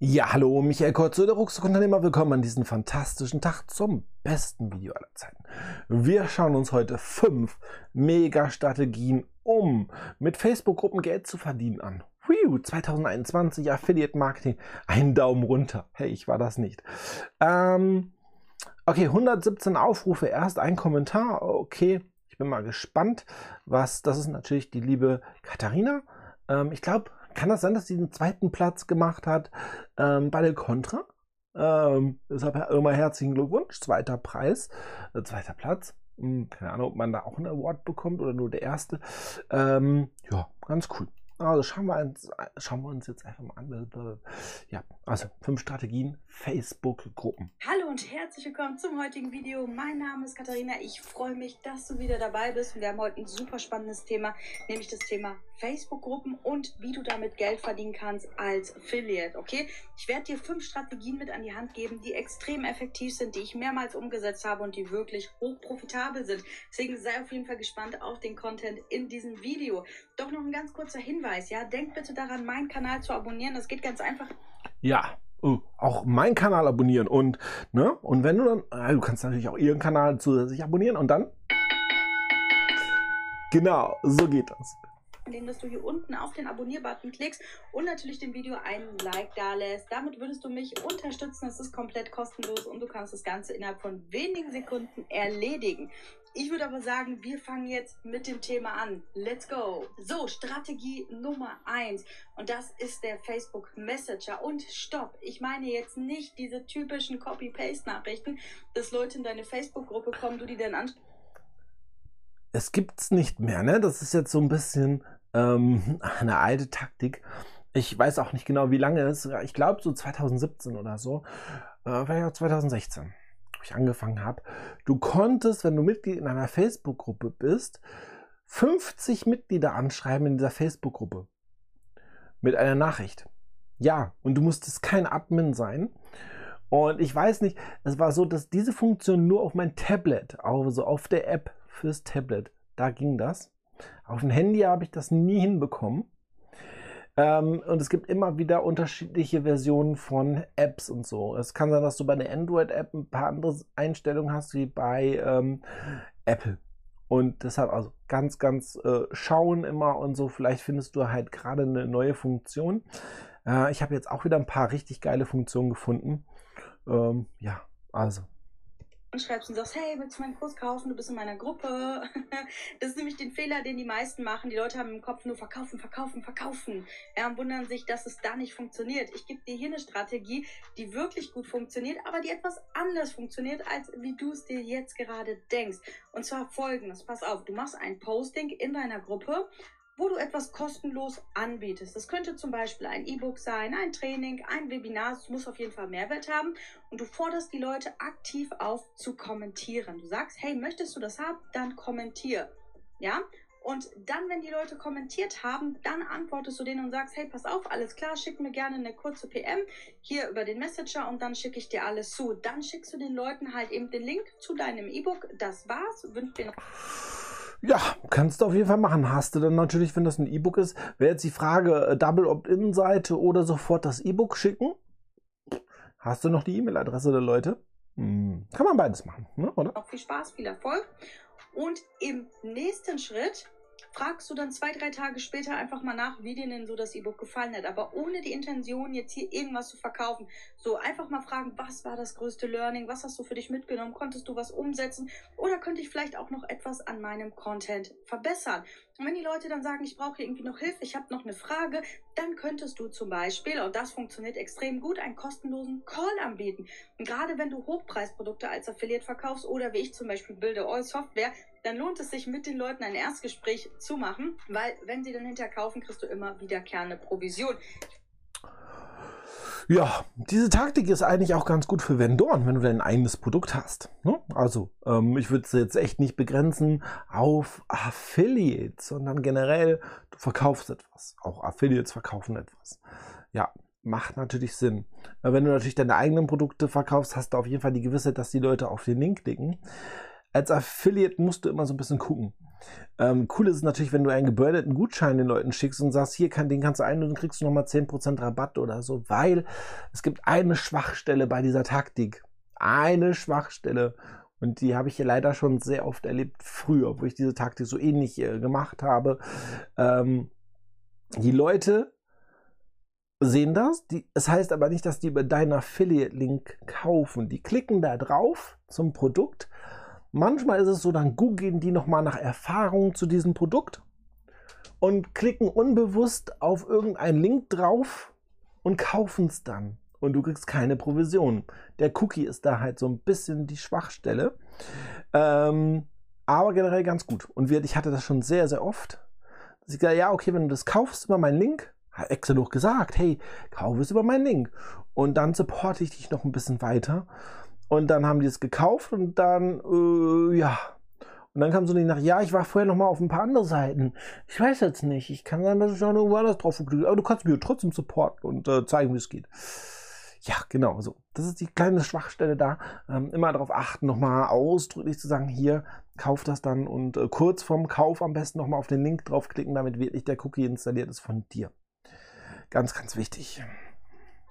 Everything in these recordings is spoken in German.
Ja, hallo, Michael Kurz, der Rucksackunternehmer. Willkommen an diesem fantastischen Tag zum besten Video aller Zeiten. Wir schauen uns heute fünf Mega-Strategien, um mit Facebook-Gruppen Geld zu verdienen an. 2021 Affiliate Marketing. Ein Daumen runter. Hey, ich war das nicht. Ähm, okay, 117 Aufrufe, erst ein Kommentar. Okay, ich bin mal gespannt, was, das ist natürlich die liebe Katharina. Ähm, ich glaube, kann das sein, dass sie den zweiten Platz gemacht hat ähm, bei der Contra? Ähm, deshalb immer herzlichen Glückwunsch. Zweiter Preis, äh, zweiter Platz. Hm, keine Ahnung, ob man da auch einen Award bekommt oder nur der erste. Ähm, ja, ganz cool. Also schauen wir uns, schauen wir uns jetzt einfach mal an. Ja, also fünf Strategien, Facebook-Gruppen. Hallo und herzlich willkommen zum heutigen Video. Mein Name ist Katharina. Ich freue mich, dass du wieder dabei bist. Wir haben heute ein super spannendes Thema, nämlich das Thema Facebook-Gruppen und wie du damit Geld verdienen kannst als Affiliate. Okay, ich werde dir fünf Strategien mit an die Hand geben, die extrem effektiv sind, die ich mehrmals umgesetzt habe und die wirklich hoch profitabel sind. Deswegen sei auf jeden Fall gespannt auf den Content in diesem Video. Doch noch ein ganz kurzer Hinweis Hinweis, ja, denkt bitte daran, meinen Kanal zu abonnieren. Das geht ganz einfach. Ja, oh, auch meinen Kanal abonnieren und ne und wenn du dann, äh, du kannst natürlich auch ihren Kanal zusätzlich abonnieren und dann genau so geht das indem dass du hier unten auf den Abonnier-Button klickst und natürlich dem Video einen Like da lässt. Damit würdest du mich unterstützen. Es ist komplett kostenlos und du kannst das Ganze innerhalb von wenigen Sekunden erledigen. Ich würde aber sagen, wir fangen jetzt mit dem Thema an. Let's go. So, Strategie Nummer eins Und das ist der Facebook Messenger. Und stopp, ich meine jetzt nicht diese typischen Copy-Paste-Nachrichten, dass Leute in deine Facebook-Gruppe kommen, du die dann anschaust. Es gibt's nicht mehr, ne? Das ist jetzt so ein bisschen ähm, eine alte Taktik. Ich weiß auch nicht genau, wie lange es ist. Ich glaube so 2017 oder so. Äh, vielleicht auch 2016 wo ich angefangen habe, du konntest, wenn du Mitglied in einer Facebook-Gruppe bist, 50 Mitglieder anschreiben in dieser Facebook-Gruppe mit einer Nachricht. Ja, und du musstest kein Admin sein. Und ich weiß nicht, es war so, dass diese Funktion nur auf mein Tablet, also auf der App fürs Tablet, da ging das. Auf dem Handy habe ich das nie hinbekommen. Ähm, und es gibt immer wieder unterschiedliche Versionen von Apps und so. Es kann sein, dass du bei der Android-App ein paar andere Einstellungen hast wie bei ähm, Apple. Und deshalb also ganz, ganz äh, schauen immer und so. Vielleicht findest du halt gerade eine neue Funktion. Äh, ich habe jetzt auch wieder ein paar richtig geile Funktionen gefunden. Ähm, ja, also schreibst und sagst, hey, willst du meinen Kurs kaufen? Du bist in meiner Gruppe. Das ist nämlich den Fehler, den die meisten machen. Die Leute haben im Kopf nur verkaufen, verkaufen, verkaufen. Ja, und wundern sich, dass es da nicht funktioniert. Ich gebe dir hier eine Strategie, die wirklich gut funktioniert, aber die etwas anders funktioniert, als wie du es dir jetzt gerade denkst. Und zwar folgendes. Pass auf, du machst ein Posting in deiner Gruppe wo du etwas kostenlos anbietest. Das könnte zum Beispiel ein E-Book sein, ein Training, ein Webinar. Es muss auf jeden Fall Mehrwert haben. Und du forderst die Leute aktiv auf zu kommentieren. Du sagst, hey, möchtest du das haben? Dann kommentier. Ja? Und dann, wenn die Leute kommentiert haben, dann antwortest du denen und sagst, hey, pass auf, alles klar, schick mir gerne eine kurze PM hier über den Messenger und dann schicke ich dir alles zu. Dann schickst du den Leuten halt eben den Link zu deinem E-Book. Das war's. Wünsche dir noch ja, kannst du auf jeden Fall machen. Hast du dann natürlich, wenn das ein E-Book ist, wäre jetzt die Frage, äh, Double Opt-in-Seite oder sofort das E-Book schicken? Hast du noch die E-Mail-Adresse der Leute? Hm, kann man beides machen, ne? oder? Auch viel Spaß, viel Erfolg. Und im nächsten Schritt fragst du dann zwei, drei Tage später einfach mal nach, wie dir denn so das E-Book gefallen hat. Aber ohne die Intention, jetzt hier irgendwas zu verkaufen. So einfach mal fragen, was war das größte Learning? Was hast du für dich mitgenommen? Konntest du was umsetzen? Oder könnte ich vielleicht auch noch etwas an meinem Content verbessern? Und wenn die Leute dann sagen, ich brauche irgendwie noch Hilfe, ich habe noch eine Frage, dann könntest du zum Beispiel, und das funktioniert extrem gut, einen kostenlosen Call anbieten. Und gerade wenn du Hochpreisprodukte als Affiliate verkaufst oder wie ich zum Beispiel Builder All Software, dann lohnt es sich mit den Leuten ein Erstgespräch zu machen, weil wenn sie dann hinterher kaufen, kriegst du immer wiederkehrende Provision. Ja, diese Taktik ist eigentlich auch ganz gut für Vendoren, wenn du dein eigenes Produkt hast. Ne? Also, ähm, ich würde es jetzt echt nicht begrenzen auf Affiliates, sondern generell, du verkaufst etwas. Auch Affiliates verkaufen etwas. Ja, macht natürlich Sinn. Wenn du natürlich deine eigenen Produkte verkaufst, hast du auf jeden Fall die Gewissheit, dass die Leute auf den Link klicken als Affiliate musst du immer so ein bisschen gucken. Ähm, cool ist es natürlich, wenn du einen gebürdeten Gutschein den Leuten schickst und sagst, hier kann, den kannst du ein und dann kriegst du nochmal 10% Rabatt oder so, weil es gibt eine Schwachstelle bei dieser Taktik. Eine Schwachstelle. Und die habe ich hier leider schon sehr oft erlebt früher, wo ich diese Taktik so ähnlich äh, gemacht habe. Ähm, die Leute sehen das. Die, es heißt aber nicht, dass die über deinen Affiliate-Link kaufen. Die klicken da drauf zum Produkt. Manchmal ist es so, dann googeln die nochmal nach Erfahrungen zu diesem Produkt und klicken unbewusst auf irgendeinen Link drauf und kaufen es dann. Und du kriegst keine Provision. Der Cookie ist da halt so ein bisschen die Schwachstelle. Ähm, aber generell ganz gut. Und ich hatte das schon sehr, sehr oft. Dass ich gesagt, ja, okay, wenn du das kaufst über meinen Link, hat extra noch gesagt, hey, kauf es über meinen Link. Und dann supporte ich dich noch ein bisschen weiter. Und dann haben die es gekauft und dann, äh, ja. Und dann kam so nicht nach, ja, ich war vorher noch mal auf ein paar andere Seiten. Ich weiß jetzt nicht. Ich kann sagen, dass ich auch irgendwo anders drauf geklickt Aber du kannst mir trotzdem supporten und äh, zeigen, wie es geht. Ja, genau so. Das ist die kleine Schwachstelle da. Ähm, immer darauf achten, nochmal ausdrücklich zu sagen, hier, kauf das dann und äh, kurz vorm Kauf am besten nochmal auf den Link draufklicken, damit wirklich der Cookie installiert ist von dir. Ganz, ganz wichtig.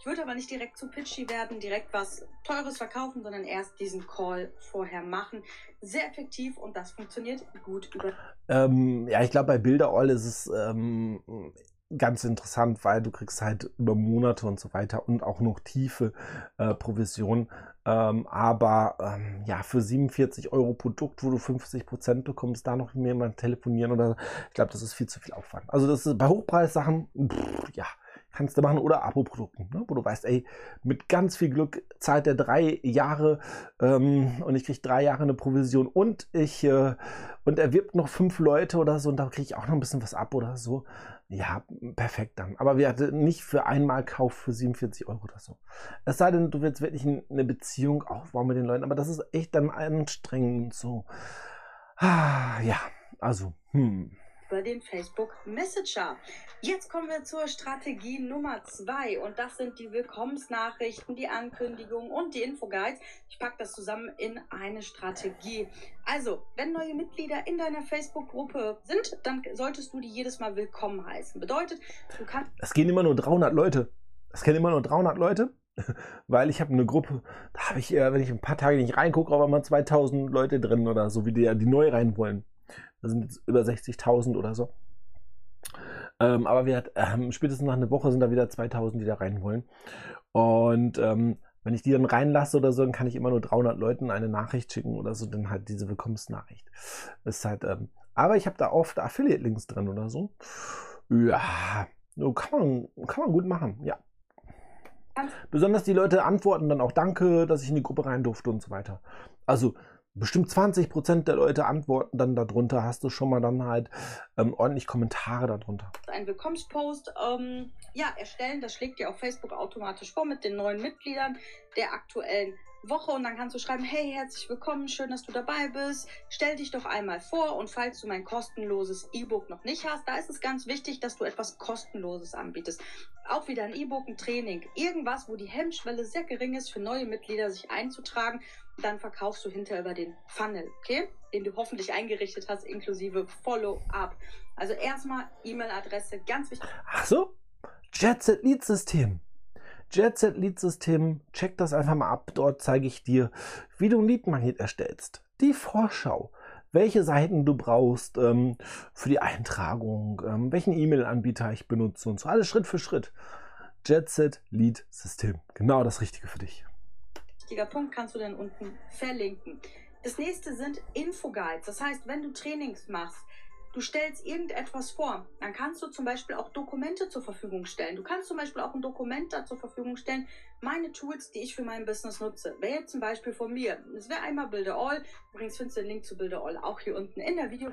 Würde aber nicht direkt zu pitchy werden, direkt was Teures verkaufen, sondern erst diesen Call vorher machen. Sehr effektiv und das funktioniert gut über. Ähm, ja, ich glaube, bei Bilderall ist es ähm, ganz interessant, weil du kriegst halt über Monate und so weiter und auch noch tiefe äh, Provision. Ähm, aber ähm, ja, für 47 Euro Produkt, wo du 50 Prozent bekommst, da noch jemand telefonieren oder ich glaube, das ist viel zu viel Aufwand. Also das ist bei Hochpreissachen, pff, ja, kannst du machen oder Abo-Produkten, ne? wo du weißt, ey, mit ganz viel Glück zahlt er drei Jahre ähm, und ich kriege drei Jahre eine Provision und ich äh, und er wirbt noch fünf Leute oder so und da kriege ich auch noch ein bisschen was ab oder so. Ja, perfekt dann. Aber wir hatten nicht für einmal Kauf für 47 Euro oder so. Es sei denn, du willst wirklich eine Beziehung aufbauen mit den Leuten, aber das ist echt dann anstrengend so. Ah, ja, also, hm über den Facebook Messenger. Jetzt kommen wir zur Strategie Nummer zwei und das sind die Willkommensnachrichten, die Ankündigungen und die Infoguides. Ich packe das zusammen in eine Strategie. Also, wenn neue Mitglieder in deiner Facebook-Gruppe sind, dann solltest du die jedes Mal willkommen heißen. Bedeutet, du kannst. Es gehen immer nur 300 Leute. Es kennen immer nur 300 Leute weil ich habe eine Gruppe, da habe ich, wenn ich ein paar Tage nicht reingucke, aber mal 2000 Leute drin oder so, wie die, die neu rein wollen. Da sind jetzt über 60.000 oder so. Ähm, aber wir ähm, spätestens nach einer Woche sind da wieder 2000, die da rein wollen. Und ähm, wenn ich die dann reinlasse oder so, dann kann ich immer nur 300 Leuten eine Nachricht schicken oder so, dann halt diese Willkommensnachricht. ist halt, ähm, aber ich habe da oft Affiliate-Links drin oder so. Ja, kann man, kann man gut machen, ja. Besonders die Leute antworten dann auch Danke, dass ich in die Gruppe rein durfte und so weiter. Also bestimmt 20 Prozent der Leute antworten dann darunter, hast du schon mal dann halt ähm, ordentlich Kommentare darunter. Ein Willkommenspost ähm, ja, erstellen, das schlägt dir auf Facebook automatisch vor mit den neuen Mitgliedern der aktuellen Woche und dann kannst du schreiben, hey, herzlich willkommen, schön, dass du dabei bist. Stell dich doch einmal vor und falls du mein kostenloses E-Book noch nicht hast, da ist es ganz wichtig, dass du etwas kostenloses anbietest. Auch wieder ein E-Book, ein Training, irgendwas, wo die Hemmschwelle sehr gering ist für neue Mitglieder sich einzutragen dann verkaufst du hinterher über den Funnel, okay? Den du hoffentlich eingerichtet hast, inklusive Follow-up. Also erstmal E-Mail-Adresse, ganz wichtig. Ach so, JetSet Lead System. JetSet Lead System, check das einfach mal ab. Dort zeige ich dir, wie du ein Lead-Magnet erstellst. Die Vorschau, welche Seiten du brauchst ähm, für die Eintragung, ähm, welchen E-Mail-Anbieter ich benutze und so. Alles Schritt für Schritt. JetSet Lead System. Genau das Richtige für dich wichtiger Punkt, kannst du dann unten verlinken. Das nächste sind Infoguides. Das heißt, wenn du Trainings machst, du stellst irgendetwas vor, dann kannst du zum Beispiel auch Dokumente zur Verfügung stellen. Du kannst zum Beispiel auch ein Dokument da zur Verfügung stellen, meine Tools, die ich für mein Business nutze. Wäre jetzt zum Beispiel von mir. Das wäre einmal Builder All. Übrigens findest du den Link zu Builder All auch hier unten in der Video.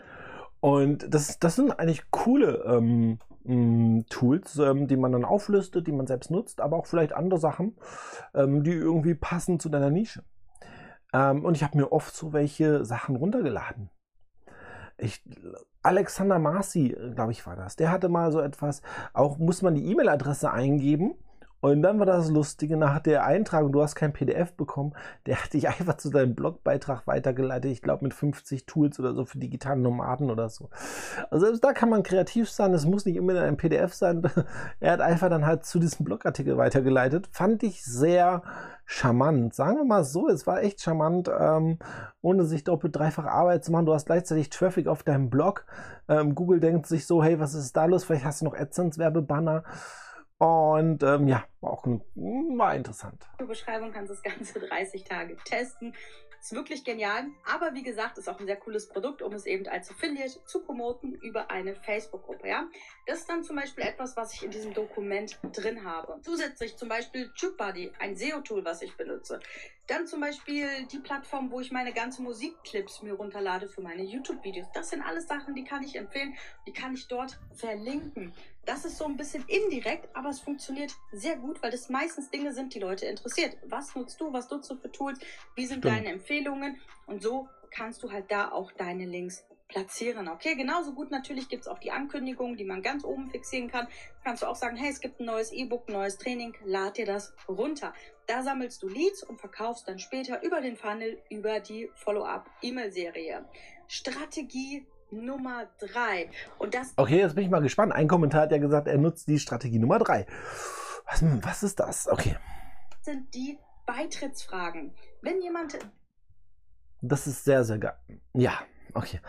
Und das, das sind eigentlich coole ähm, Tools, ähm, die man dann auflistet, die man selbst nutzt, aber auch vielleicht andere Sachen, ähm, die irgendwie passen zu deiner Nische. Ähm, und ich habe mir oft so welche Sachen runtergeladen. Ich, Alexander Marcy, glaube ich, war das. Der hatte mal so etwas, auch muss man die E-Mail-Adresse eingeben Und dann war das Lustige, nach der Eintragung, du hast kein PDF bekommen, der hat dich einfach zu deinem Blogbeitrag weitergeleitet, ich glaube mit 50 Tools oder so für digitale Nomaden oder so. Also selbst da kann man kreativ sein, es muss nicht immer ein PDF sein. Er hat einfach dann halt zu diesem Blogartikel weitergeleitet. Fand ich sehr charmant. Sagen wir mal so, es war echt charmant, ähm, ohne sich doppelt dreifach Arbeit zu machen. Du hast gleichzeitig Traffic auf deinem Blog. Ähm, Google denkt sich so, hey, was ist da los? Vielleicht hast du noch AdSense-Werbebanner. Und ähm, ja, war auch war interessant. In Beschreibung kannst du das Ganze 30 Tage testen. Ist wirklich genial. Aber wie gesagt, ist auch ein sehr cooles Produkt, um es eben als Affiliate zu promoten über eine Facebook-Gruppe. Ja? Das ist dann zum Beispiel etwas, was ich in diesem Dokument drin habe. Zusätzlich zum Beispiel TubeBuddy, ein SEO-Tool, was ich benutze. Dann zum Beispiel die Plattform, wo ich meine ganzen Musikclips mir runterlade für meine YouTube-Videos. Das sind alles Sachen, die kann ich empfehlen. Die kann ich dort verlinken. Das ist so ein bisschen indirekt, aber es funktioniert sehr gut, weil das meistens Dinge sind, die Leute interessiert. Was nutzt du? Was nutzt du für Tools? Wie sind Stimmt. deine Empfehlungen? Und so kannst du halt da auch deine Links platzieren. Okay, genauso gut natürlich gibt es auch die Ankündigungen, die man ganz oben fixieren kann. Kannst du auch sagen, hey, es gibt ein neues E-Book, neues Training, lad dir das runter. Da sammelst du Leads und verkaufst dann später über den Funnel, über die Follow-up-E-Mail-Serie. Strategie Nummer 3. Und das. Okay, jetzt bin ich mal gespannt. Ein Kommentar hat ja gesagt, er nutzt die Strategie Nummer 3. Was, was ist das? Okay. Sind die Beitrittsfragen. Wenn jemand. Das ist sehr, sehr geil. Ja, okay.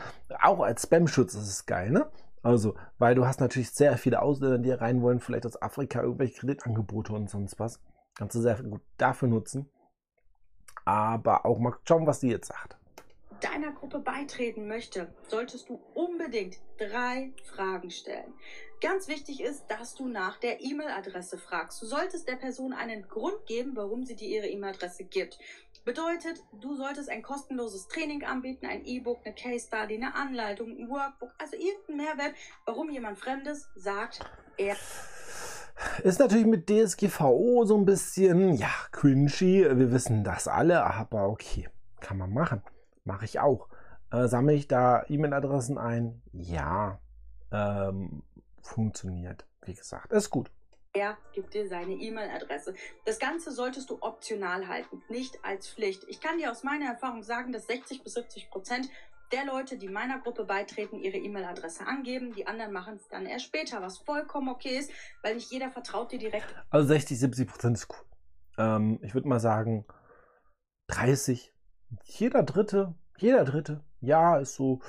Auch als Spam-Schutz ist es geil, ne? Also, weil du hast natürlich sehr viele Ausländer, die rein wollen, vielleicht aus Afrika, irgendwelche Kreditangebote und sonst was. Kannst du sehr gut dafür nutzen. Aber auch mal schauen, was die jetzt sagt deiner Gruppe beitreten möchte, solltest du unbedingt drei Fragen stellen. Ganz wichtig ist, dass du nach der E-Mail-Adresse fragst. Du solltest der Person einen Grund geben, warum sie dir ihre E-Mail-Adresse gibt. Bedeutet, du solltest ein kostenloses Training anbieten, ein E-Book, eine Case Study, eine Anleitung, ein Workbook, also irgendeinen Mehrwert, warum jemand Fremdes sagt, er ist natürlich mit DSGVO so ein bisschen, ja, cringy. Wir wissen das alle, aber okay, kann man machen. Mache ich auch. Äh, sammle ich da E-Mail-Adressen ein? Ja. Ähm, funktioniert. Wie gesagt, ist gut. Er gibt dir seine E-Mail-Adresse. Das Ganze solltest du optional halten, nicht als Pflicht. Ich kann dir aus meiner Erfahrung sagen, dass 60 bis 70 Prozent der Leute, die meiner Gruppe beitreten, ihre E-Mail-Adresse angeben. Die anderen machen es dann erst später, was vollkommen okay ist, weil nicht jeder vertraut dir direkt. Also 60, 70 Prozent ist cool. Ähm, ich würde mal sagen 30 jeder Dritte, jeder Dritte, ja, ist so,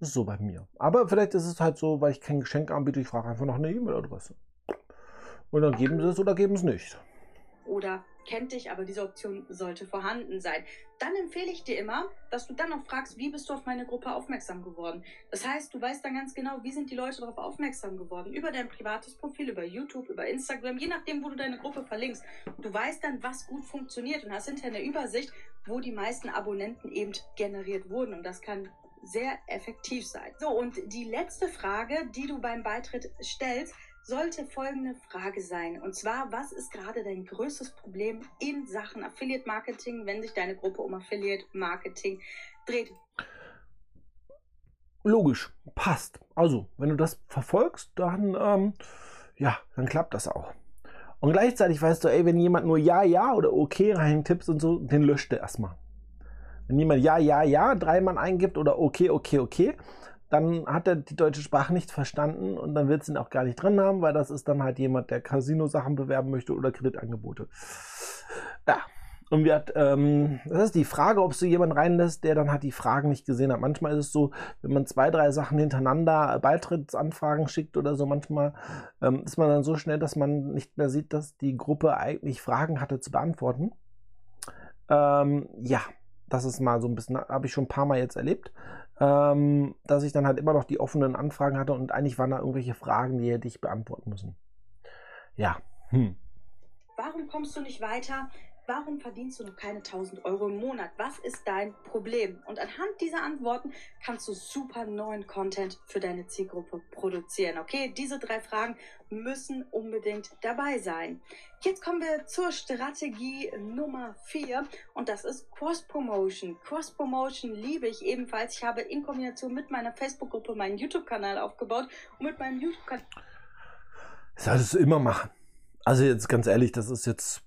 ist so bei mir. Aber vielleicht ist es halt so, weil ich kein Geschenk anbiete, ich frage einfach nach einer E-Mail-Adresse. Und dann geben sie es oder geben es nicht. Oder kennt dich, aber diese Option sollte vorhanden sein. Dann empfehle ich dir immer, dass du dann noch fragst, wie bist du auf meine Gruppe aufmerksam geworden? Das heißt, du weißt dann ganz genau, wie sind die Leute darauf aufmerksam geworden? Über dein privates Profil, über YouTube, über Instagram, je nachdem, wo du deine Gruppe verlinkst. Du weißt dann, was gut funktioniert und hast hinterher eine Übersicht, wo die meisten Abonnenten eben generiert wurden. Und das kann sehr effektiv sein. So, und die letzte Frage, die du beim Beitritt stellst, sollte folgende Frage sein. Und zwar, was ist gerade dein größtes Problem in Sachen Affiliate Marketing, wenn sich deine Gruppe um Affiliate Marketing dreht? Logisch, passt. Also, wenn du das verfolgst, dann, ähm, ja, dann klappt das auch. Und gleichzeitig weißt du, ey, wenn jemand nur Ja, Ja oder Okay reintippst und so, den löscht er erstmal. Wenn jemand Ja, Ja, Ja dreimal eingibt oder Okay, Okay, Okay, dann hat er die deutsche Sprache nicht verstanden und dann wird es ihn auch gar nicht drin haben, weil das ist dann halt jemand, der Casino-Sachen bewerben möchte oder Kreditangebote. Ja. Und wir hat, ähm, das ist die Frage, ob du jemanden reinlässt, der dann halt die Fragen nicht gesehen hat. Manchmal ist es so, wenn man zwei, drei Sachen hintereinander Beitrittsanfragen schickt oder so, manchmal ähm, ist man dann so schnell, dass man nicht mehr sieht, dass die Gruppe eigentlich Fragen hatte zu beantworten. Ähm, ja, das ist mal so ein bisschen, habe ich schon ein paar Mal jetzt erlebt, ähm, dass ich dann halt immer noch die offenen Anfragen hatte und eigentlich waren da irgendwelche Fragen, die hätte ich beantworten müssen. Ja. Hm. Warum kommst du nicht weiter? Warum verdienst du noch keine 1000 Euro im Monat? Was ist dein Problem? Und anhand dieser Antworten kannst du super neuen Content für deine Zielgruppe produzieren. Okay, diese drei Fragen müssen unbedingt dabei sein. Jetzt kommen wir zur Strategie Nummer 4 und das ist Cross-Promotion. Cross-Promotion liebe ich ebenfalls. Ich habe in Kombination mit meiner Facebook-Gruppe meinen YouTube-Kanal aufgebaut und mit meinem YouTube-Kanal. Solltest du immer machen. Also jetzt ganz ehrlich, das ist jetzt,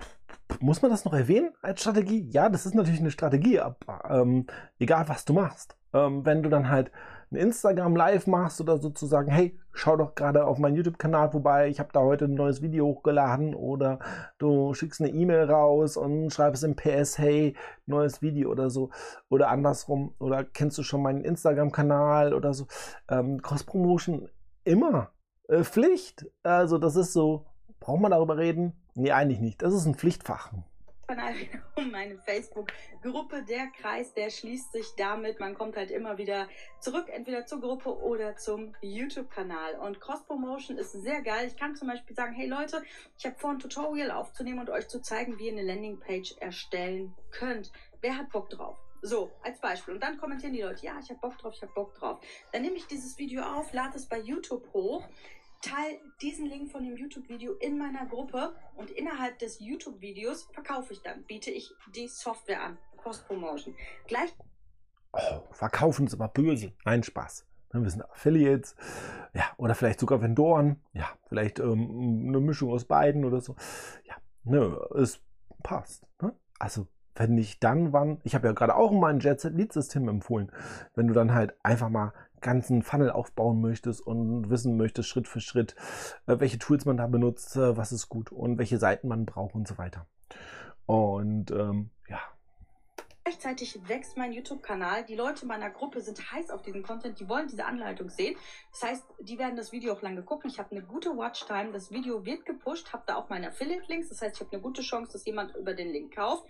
muss man das noch erwähnen als Strategie? Ja, das ist natürlich eine Strategie, aber ähm, egal was du machst. Ähm, wenn du dann halt ein Instagram Live machst oder sozusagen, hey, schau doch gerade auf meinen YouTube-Kanal vorbei, ich habe da heute ein neues Video hochgeladen oder du schickst eine E-Mail raus und schreibst im PS, hey, neues Video oder so oder andersrum oder kennst du schon meinen Instagram-Kanal oder so. Ähm, Cross-Promotion immer äh, Pflicht. Also das ist so, braucht man darüber reden? Nee, eigentlich nicht. Das ist ein Pflichtfach. Um meine Facebook-Gruppe. Der Kreis, der schließt sich damit. Man kommt halt immer wieder zurück, entweder zur Gruppe oder zum YouTube-Kanal. Und Cross-Promotion ist sehr geil. Ich kann zum Beispiel sagen, hey Leute, ich habe vor, ein Tutorial aufzunehmen und euch zu zeigen, wie ihr eine Landingpage erstellen könnt. Wer hat Bock drauf? So, als Beispiel. Und dann kommentieren die Leute, ja, ich habe Bock drauf, ich habe Bock drauf. Dann nehme ich dieses Video auf, lade es bei YouTube hoch teile diesen Link von dem YouTube-Video in meiner Gruppe und innerhalb des YouTube-Videos verkaufe ich dann, biete ich die Software an. Cross-Promotion. Gleich. Oh, verkaufen ist aber böse. Nein, Spaß. Ne, wir sind Affiliates, ja, oder vielleicht sogar Vendoren, ja, vielleicht ähm, eine Mischung aus beiden oder so. Ja, ne, es passt. Ne? Also, wenn nicht dann, wann, ich habe ja gerade auch mein Jet Set Lead System empfohlen, wenn du dann halt einfach mal ganzen Funnel aufbauen möchtest und wissen möchtest, Schritt für Schritt, äh, welche Tools man da benutzt, äh, was ist gut und welche Seiten man braucht und so weiter. Und ähm, ja, Gleichzeitig wächst mein YouTube-Kanal. Die Leute meiner Gruppe sind heiß auf diesen Content. Die wollen diese Anleitung sehen. Das heißt, die werden das Video auch lange gucken. Ich habe eine gute Watchtime. Das Video wird gepusht. Habe da auch meine Affiliate-Links. Das heißt, ich habe eine gute Chance, dass jemand über den Link kauft.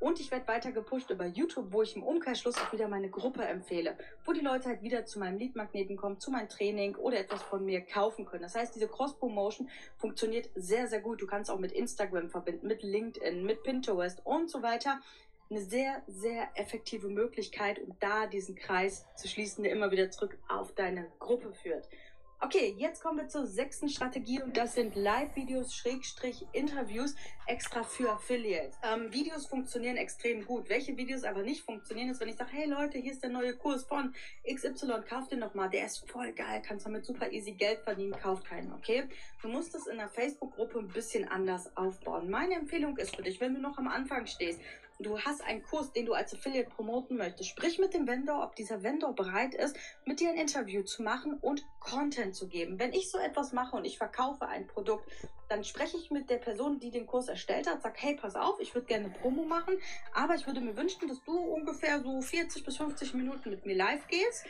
Und ich werde weiter gepusht über YouTube, wo ich im Umkehrschluss auch wieder meine Gruppe empfehle. Wo die Leute halt wieder zu meinem Lead-Magneten kommen, zu meinem Training oder etwas von mir kaufen können. Das heißt, diese Cross-Promotion funktioniert sehr, sehr gut. Du kannst auch mit Instagram verbinden, mit LinkedIn, mit Pinterest und so weiter eine sehr, sehr effektive Möglichkeit, um da diesen Kreis zu schließen, der immer wieder zurück auf deine Gruppe führt. Okay, jetzt kommen wir zur sechsten Strategie und das sind Live-Videos, Schrägstrich, Interviews extra für Affiliates. Ähm, Videos funktionieren extrem gut. Welche Videos aber nicht funktionieren, ist, wenn ich sage, hey Leute, hier ist der neue Kurs von XY, kauft den nochmal, der ist voll geil, kannst damit super easy Geld verdienen, kauft keinen, okay? Du musst es in der Facebook-Gruppe ein bisschen anders aufbauen. Meine Empfehlung ist für dich, wenn du noch am Anfang stehst, du hast einen Kurs, den du als Affiliate promoten möchtest, sprich mit dem Vendor, ob dieser Vendor bereit ist, mit dir ein Interview zu machen und Content zu geben. Wenn ich so etwas mache und ich verkaufe ein Produkt, dann spreche ich mit der Person, die den Kurs erstellt hat, sag, hey, pass auf, ich würde gerne Promo machen, aber ich würde mir wünschen, dass du ungefähr so 40 bis 50 Minuten mit mir live gehst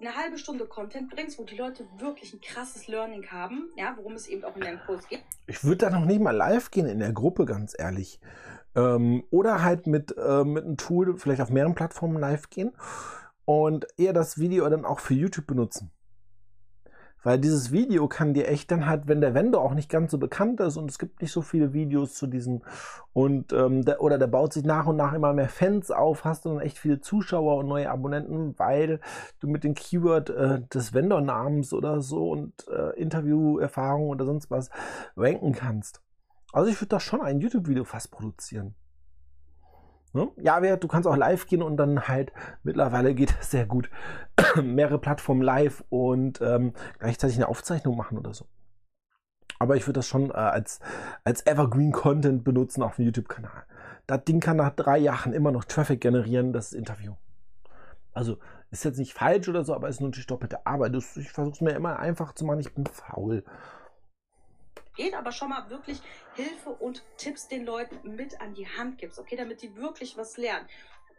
eine halbe Stunde Content bringst, wo die Leute wirklich ein krasses Learning haben, ja, worum es eben auch in deinem Kurs geht. Ich würde da noch nicht mal live gehen in der Gruppe, ganz ehrlich. Ähm, oder halt mit, äh, mit einem Tool vielleicht auf mehreren Plattformen live gehen und eher das Video dann auch für YouTube benutzen. Weil dieses Video kann dir echt dann halt, wenn der Vendor auch nicht ganz so bekannt ist und es gibt nicht so viele Videos zu diesen und ähm, der, oder der baut sich nach und nach immer mehr Fans auf, hast du dann echt viele Zuschauer und neue Abonnenten, weil du mit dem Keyword äh, des Vendor-Namens oder so und äh, Interview-Erfahrung oder sonst was ranken kannst. Also ich würde da schon ein YouTube-Video fast produzieren. Ne? Ja, du kannst auch live gehen und dann halt, mittlerweile geht es sehr gut, mehrere Plattformen live und ähm, gleichzeitig eine Aufzeichnung machen oder so. Aber ich würde das schon äh, als, als Evergreen-Content benutzen auf dem YouTube-Kanal. Das Ding kann nach drei Jahren immer noch Traffic generieren, das Interview. Also ist jetzt nicht falsch oder so, aber ist natürlich doppelte Arbeit. Ich versuche es mir immer einfach zu machen, ich bin faul geht, aber schon mal wirklich Hilfe und Tipps den Leuten mit an die Hand gibst, okay, damit die wirklich was lernen.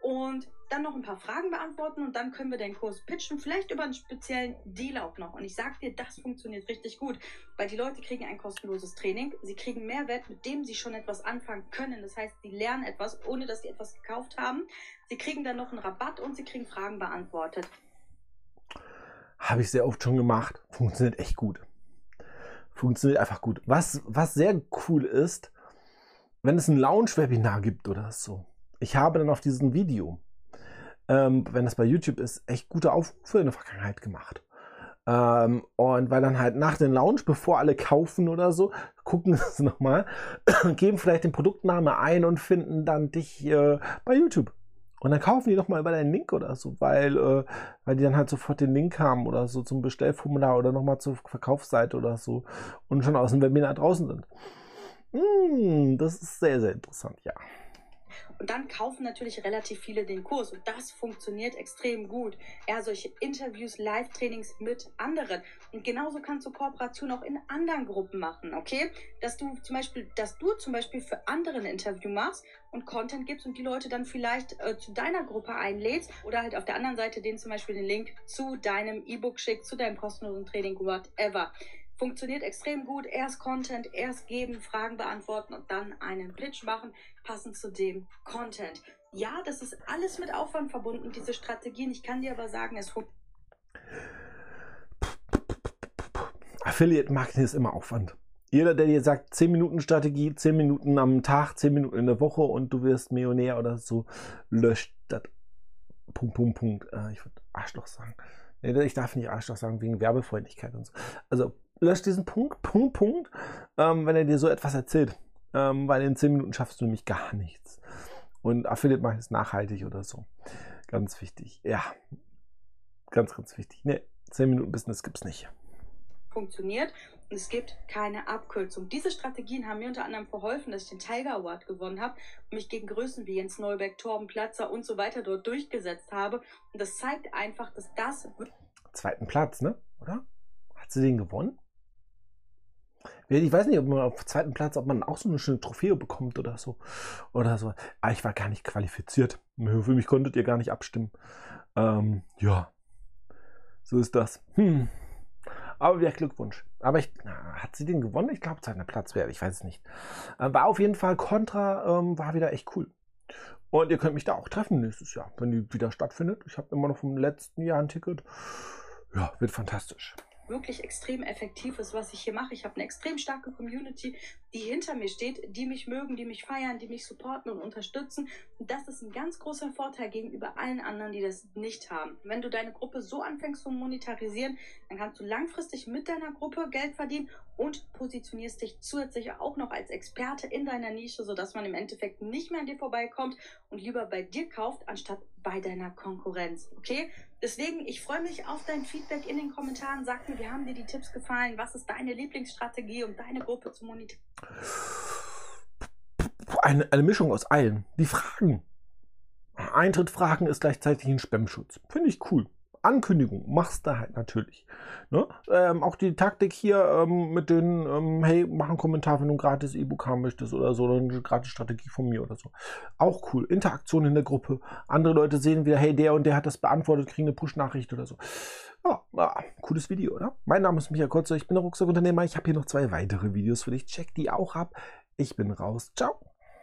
Und dann noch ein paar Fragen beantworten und dann können wir den Kurs pitchen, vielleicht über einen speziellen Deal auch noch. Und ich sag dir, das funktioniert richtig gut, weil die Leute kriegen ein kostenloses Training, sie kriegen Mehrwert, mit dem sie schon etwas anfangen können. Das heißt, sie lernen etwas, ohne dass sie etwas gekauft haben. Sie kriegen dann noch einen Rabatt und sie kriegen Fragen beantwortet. Habe ich sehr oft schon gemacht. Funktioniert echt gut funktioniert einfach gut. Was, was sehr cool ist, wenn es ein Launch-Webinar gibt oder so. Ich habe dann auf diesem Video, ähm, wenn das bei YouTube ist, echt gute Aufrufe in der Vergangenheit gemacht. Ähm, und weil dann halt nach dem Launch, bevor alle kaufen oder so, gucken sie nochmal, geben vielleicht den Produktname ein und finden dann dich äh, bei YouTube. Und dann kaufen die nochmal über deinen Link oder so, weil, äh, weil die dann halt sofort den Link haben oder so zum Bestellformular oder nochmal zur Verkaufsseite oder so und schon aus dem Webinar draußen sind. Mm, das ist sehr, sehr interessant, ja. Und dann kaufen natürlich relativ viele den Kurs und das funktioniert extrem gut. Ja, solche Interviews, Live-Trainings mit anderen. Und genauso kannst du Kooperation auch in anderen Gruppen machen, okay? Dass du zum Beispiel, dass du zum Beispiel für andere ein Interview machst und Content gibst und die Leute dann vielleicht äh, zu deiner Gruppe einlädst oder halt auf der anderen Seite denen zum Beispiel den Link zu deinem E-Book schickst, zu deinem kostenlosen Training, whatever. Funktioniert extrem gut. Erst Content, erst geben, Fragen beantworten und dann einen Pitch machen, passend zu dem Content. Ja, das ist alles mit Aufwand verbunden, diese Strategien. Ich kann dir aber sagen, es funktioniert. Affiliate Marketing ist immer Aufwand. Jeder, der dir sagt, 10 Minuten Strategie, 10 Minuten am Tag, 10 Minuten in der Woche und du wirst Millionär oder so, löscht das. Punkt, Punkt, Punkt. Äh, ich würde Arschloch sagen. Ich darf nicht Arschloch sagen, wegen Werbefreundlichkeit und so. Also löscht diesen Punkt, Punkt, Punkt, ähm, wenn er dir so etwas erzählt. Ähm, weil in 10 Minuten schaffst du nämlich gar nichts. Und Affiliate Marketing ist nachhaltig oder so. Ganz wichtig. Ja. Ganz, ganz wichtig. Ne, 10 Minuten Business gibt es nicht. Funktioniert und es gibt keine Abkürzung. Diese Strategien haben mir unter anderem verholfen, dass ich den Tiger Award gewonnen habe und mich gegen Größen wie Jens Neuberg, Torben Platzer und so weiter dort durchgesetzt habe. Und das zeigt einfach, dass das. Zweiten Platz, ne? Oder? Hat sie den gewonnen? Ich weiß nicht, ob man auf zweiten Platz, ob man auch so eine schöne Trophäe bekommt oder so. Oder so. Aber ah, ich war gar nicht qualifiziert. Für mich konntet ihr gar nicht abstimmen. Ähm, ja. So ist das. Hm. Aber wieder Glückwunsch. Aber ich, na, hat sie den gewonnen? Ich glaube, zweiter Platz wäre, ich weiß es nicht. Äh, war auf jeden Fall Contra, ähm, war wieder echt cool. Und ihr könnt mich da auch treffen nächstes Jahr, wenn die wieder stattfindet. Ich habe immer noch vom letzten Jahr ein Ticket. Ja, wird fantastisch wirklich extrem effektiv ist, was ich hier mache. Ich habe eine extrem starke Community, die hinter mir steht, die mich mögen, die mich feiern, die mich supporten und unterstützen. Und das ist ein ganz großer Vorteil gegenüber allen anderen, die das nicht haben. Wenn du deine Gruppe so anfängst zu monetarisieren, dann kannst du langfristig mit deiner Gruppe Geld verdienen und positionierst dich zusätzlich auch noch als Experte in deiner Nische, sodass man im Endeffekt nicht mehr an dir vorbeikommt und lieber bei dir kauft, anstatt bei deiner Konkurrenz. Okay? Deswegen, ich freue mich auf dein Feedback in den Kommentaren. Sag mir, wie haben dir die Tipps gefallen? Was ist deine Lieblingsstrategie, um deine Gruppe zu monetarisieren? Eine, eine Mischung aus allen. Die Fragen. Eintritt Fragen ist gleichzeitig ein Spam-Schutz. Finde ich cool. Ankündigung machst du halt natürlich. Ne? Ähm, auch die Taktik hier ähm, mit den, ähm, hey, mach einen Kommentar, wenn du ein gratis E-Book haben möchtest oder so, oder eine gratis Strategie von mir oder so. Auch cool. Interaktion in der Gruppe. Andere Leute sehen wieder, hey, der und der hat das beantwortet, kriegen eine Push-Nachricht oder so. Ja, ja, cooles Video, oder? Mein Name ist Michael Kurzer, ich bin der Rucksackunternehmer. Ich habe hier noch zwei weitere Videos für dich. Check die auch ab. Ich bin raus. Ciao.